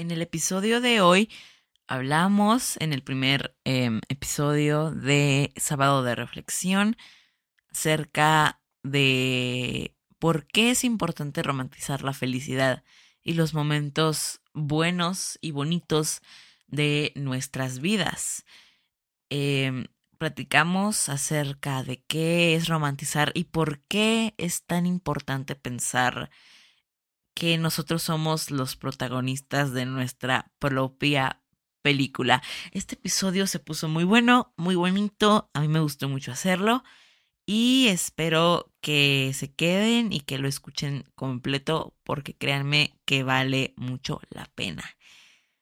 En el episodio de hoy hablamos, en el primer em, episodio de Sábado de Reflexión, acerca de por qué es importante romantizar la felicidad y los momentos buenos y bonitos de nuestras vidas. Em, platicamos acerca de qué es romantizar y por qué es tan importante pensar que nosotros somos los protagonistas de nuestra propia película. Este episodio se puso muy bueno, muy bonito, a mí me gustó mucho hacerlo y espero que se queden y que lo escuchen completo porque créanme que vale mucho la pena.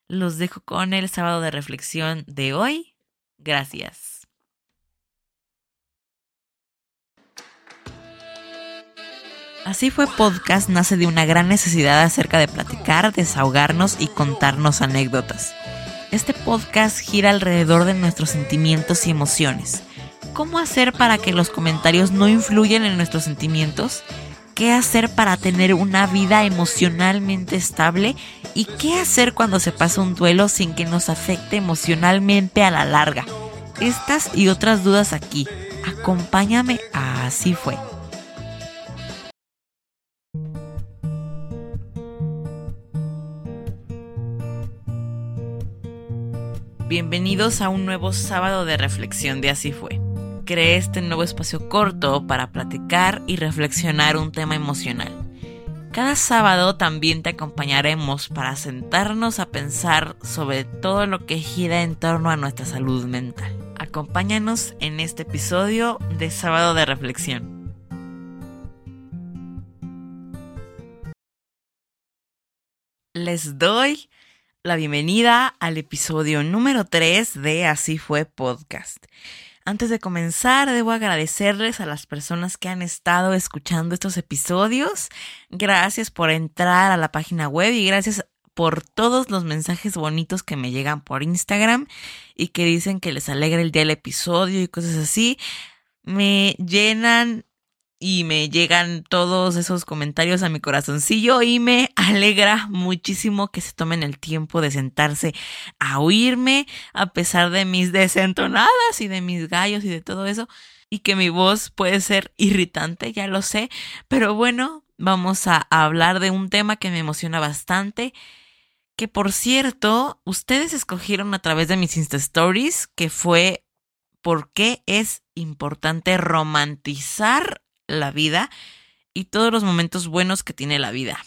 Los dejo con el sábado de reflexión de hoy. Gracias. Así fue podcast nace de una gran necesidad acerca de platicar, desahogarnos y contarnos anécdotas. Este podcast gira alrededor de nuestros sentimientos y emociones. ¿Cómo hacer para que los comentarios no influyan en nuestros sentimientos? ¿Qué hacer para tener una vida emocionalmente estable? ¿Y qué hacer cuando se pasa un duelo sin que nos afecte emocionalmente a la larga? Estas y otras dudas aquí. Acompáñame a Así fue. Bienvenidos a un nuevo sábado de reflexión de Así fue. Creé este nuevo espacio corto para platicar y reflexionar un tema emocional. Cada sábado también te acompañaremos para sentarnos a pensar sobre todo lo que gira en torno a nuestra salud mental. Acompáñanos en este episodio de Sábado de Reflexión. Les doy la bienvenida al episodio número 3 de Así fue podcast. Antes de comenzar, debo agradecerles a las personas que han estado escuchando estos episodios. Gracias por entrar a la página web y gracias por todos los mensajes bonitos que me llegan por Instagram y que dicen que les alegra el día del episodio y cosas así. Me llenan y me llegan todos esos comentarios a mi corazoncillo y me alegra muchísimo que se tomen el tiempo de sentarse a oírme a pesar de mis desentonadas y de mis gallos y de todo eso y que mi voz puede ser irritante, ya lo sé, pero bueno, vamos a hablar de un tema que me emociona bastante que por cierto, ustedes escogieron a través de mis Insta Stories que fue por qué es importante romantizar la vida y todos los momentos buenos que tiene la vida.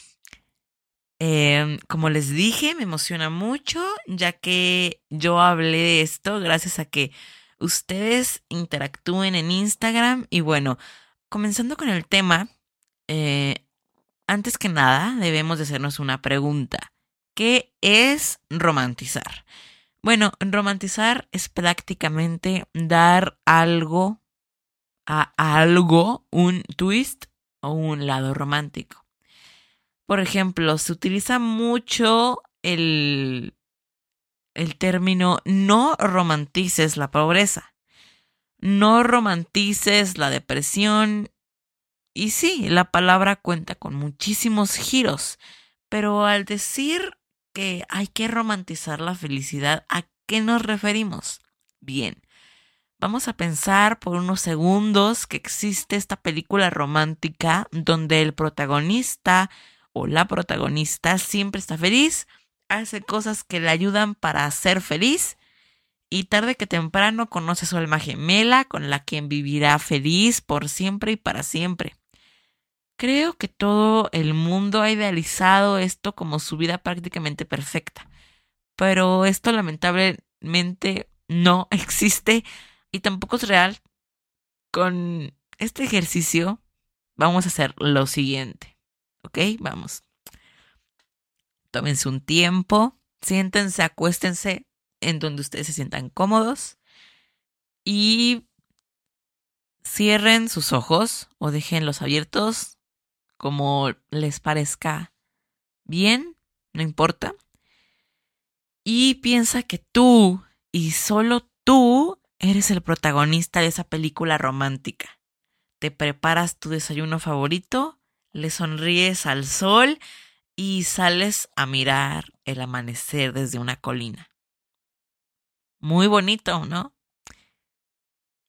Em, como les dije, me emociona mucho ya que yo hablé de esto gracias a que ustedes interactúen en Instagram y bueno, comenzando con el tema, eh, antes que nada debemos de hacernos una pregunta. ¿Qué es romantizar? Bueno, romantizar es prácticamente dar algo a algo un twist o un lado romántico. Por ejemplo, se utiliza mucho el, el término no romantices la pobreza, no romantices la depresión. Y sí, la palabra cuenta con muchísimos giros, pero al decir que hay que romantizar la felicidad, ¿a qué nos referimos? Bien, Vamos a pensar por unos segundos que existe esta película romántica donde el protagonista o la protagonista siempre está feliz, hace cosas que le ayudan para ser feliz y tarde que temprano conoce a su alma gemela con la quien vivirá feliz por siempre y para siempre. Creo que todo el mundo ha idealizado esto como su vida prácticamente perfecta, pero esto lamentablemente no existe y tampoco es real. Con este ejercicio vamos a hacer lo siguiente. ¿Ok? Vamos. Tómense un tiempo, siéntense, acuéstense en donde ustedes se sientan cómodos y cierren sus ojos o déjenlos abiertos como les parezca bien, no importa. Y piensa que tú y solo tú Eres el protagonista de esa película romántica. Te preparas tu desayuno favorito, le sonríes al sol y sales a mirar el amanecer desde una colina. Muy bonito, ¿no?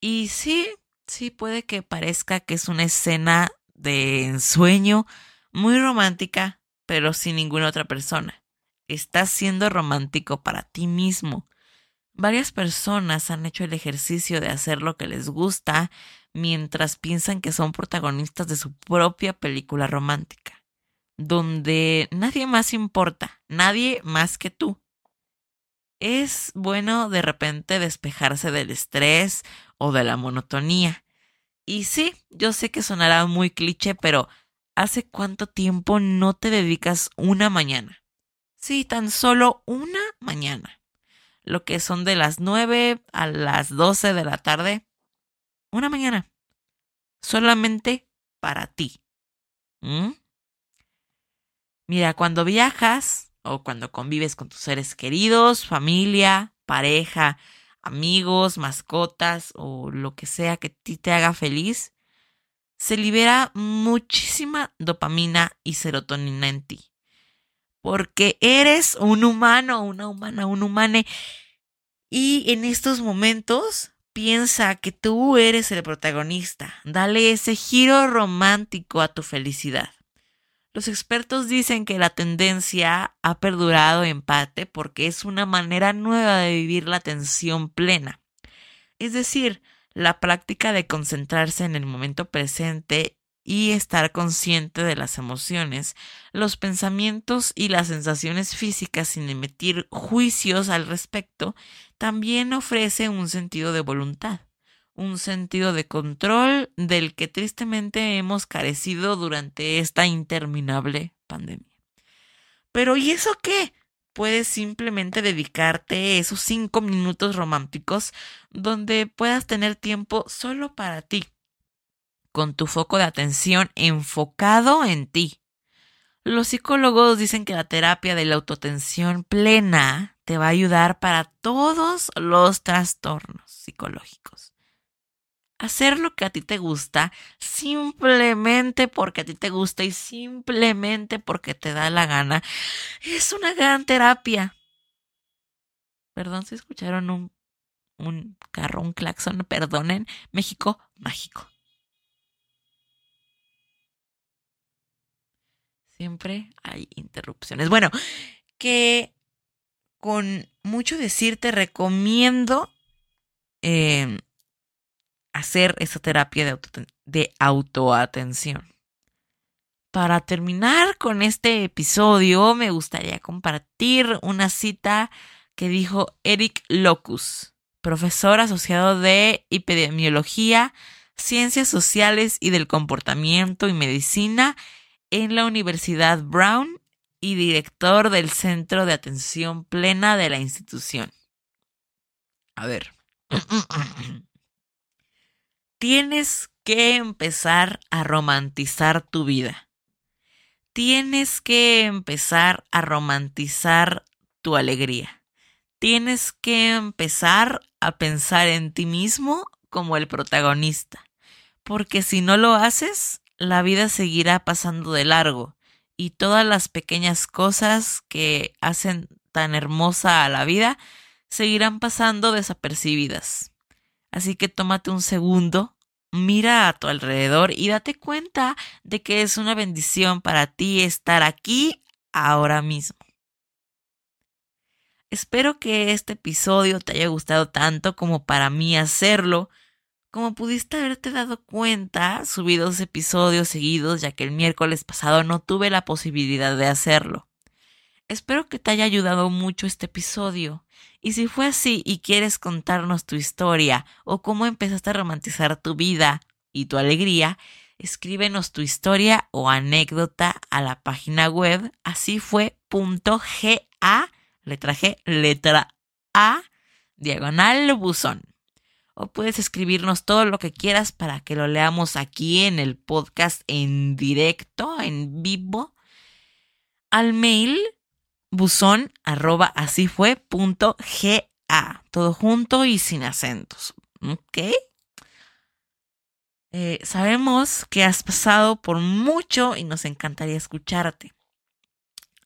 Y sí, sí puede que parezca que es una escena de ensueño muy romántica, pero sin ninguna otra persona. Estás siendo romántico para ti mismo. Varias personas han hecho el ejercicio de hacer lo que les gusta mientras piensan que son protagonistas de su propia película romántica, donde nadie más importa, nadie más que tú. Es bueno de repente despejarse del estrés o de la monotonía. Y sí, yo sé que sonará muy cliché, pero ¿hace cuánto tiempo no te dedicas una mañana? Sí, tan solo una mañana. Lo que son de las nueve a las doce de la tarde. Una mañana. Solamente para ti. Mira, cuando viajas o cuando convives con tus seres queridos, familia, pareja, amigos, mascotas o lo que sea que ti te haga feliz, se libera muchísima dopamina y serotonina en ti. Porque eres un humano, una humana, un humane. Y en estos momentos piensa que tú eres el protagonista. Dale ese giro romántico a tu felicidad. Los expertos dicen que la tendencia ha perdurado en porque es una manera nueva de vivir la atención plena. Es decir, la práctica de concentrarse en el momento presente y estar consciente de las emociones, los pensamientos y las sensaciones físicas sin emitir juicios al respecto, también ofrece un sentido de voluntad un sentido de control del que tristemente hemos carecido durante esta interminable pandemia. Pero ¿y eso qué? Puedes simplemente dedicarte esos cinco minutos románticos donde puedas tener tiempo solo para ti, con tu foco de atención enfocado en ti. Los psicólogos dicen que la terapia de la autoatención plena te va a ayudar para todos los trastornos psicológicos hacer lo que a ti te gusta simplemente porque a ti te gusta y simplemente porque te da la gana es una gran terapia. Perdón si escucharon un, un carro, un claxon, perdonen. México, mágico. Siempre hay interrupciones. Bueno, que con mucho decir te recomiendo eh, hacer esa terapia de, autoatención. Para terminar con este episodio, me gustaría compartir una cita que dijo Eric Locus, profesor asociado de epidemiología, ciencias sociales y del comportamiento y medicina en la Universidad Brown y director del Centro de Atención Plena de la institución. A ver. tienes que empezar a romantizar tu vida. Tienes que empezar a romantizar tu alegría. Tienes que empezar a pensar en ti mismo como el protagonista. Porque si no lo haces, la vida seguirá pasando de largo y todas las pequeñas cosas que hacen tan hermosa a la vida seguirán pasando desapercibidas. Así que tómate un segundo, mira a tu alrededor y date cuenta de que es una bendición para ti estar aquí ahora mismo. Espero que este episodio te haya gustado tanto como para mí hacerlo. Como pudiste haberte dado cuenta, subí dos episodios seguidos ya que el miércoles pasado no tuve la posibilidad de hacerlo. Espero que te haya ayudado mucho este episodio. Y si fue así y quieres contarnos tu historia o cómo empezaste a romantizar tu vida y tu alegría, escríbenos tu historia o anécdota a la página web así letra G, letra A, diagonal buzón. O puedes escribirnos todo lo que quieras para que lo leamos aquí en el podcast en directo, en vivo, al mail buzón arroba así punto ga. Todo junto y sin acentos. ¿Ok? Eh, sabemos que has pasado por mucho y nos encantaría escucharte.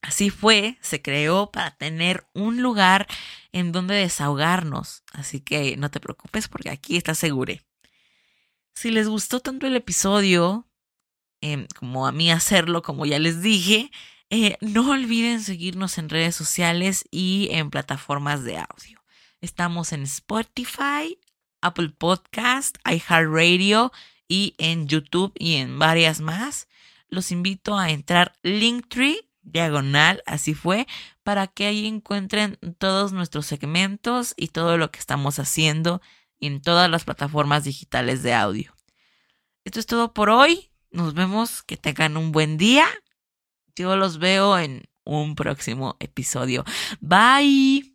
Así fue, se creó para tener un lugar en donde desahogarnos. Así que no te preocupes porque aquí estás seguro. Si les gustó tanto el episodio, em, como a mí hacerlo, como ya les dije, eh, no olviden seguirnos en redes sociales y en plataformas de audio. Estamos en Spotify, Apple Podcast, iHeartRadio y en YouTube y en varias más. Los invito a entrar Linktree, diagonal, así fue, para que ahí encuentren todos nuestros segmentos y todo lo que estamos haciendo en todas las plataformas digitales de audio. Esto es todo por hoy. Nos vemos, que tengan un buen día. Yo los veo en un próximo episodio. Bye.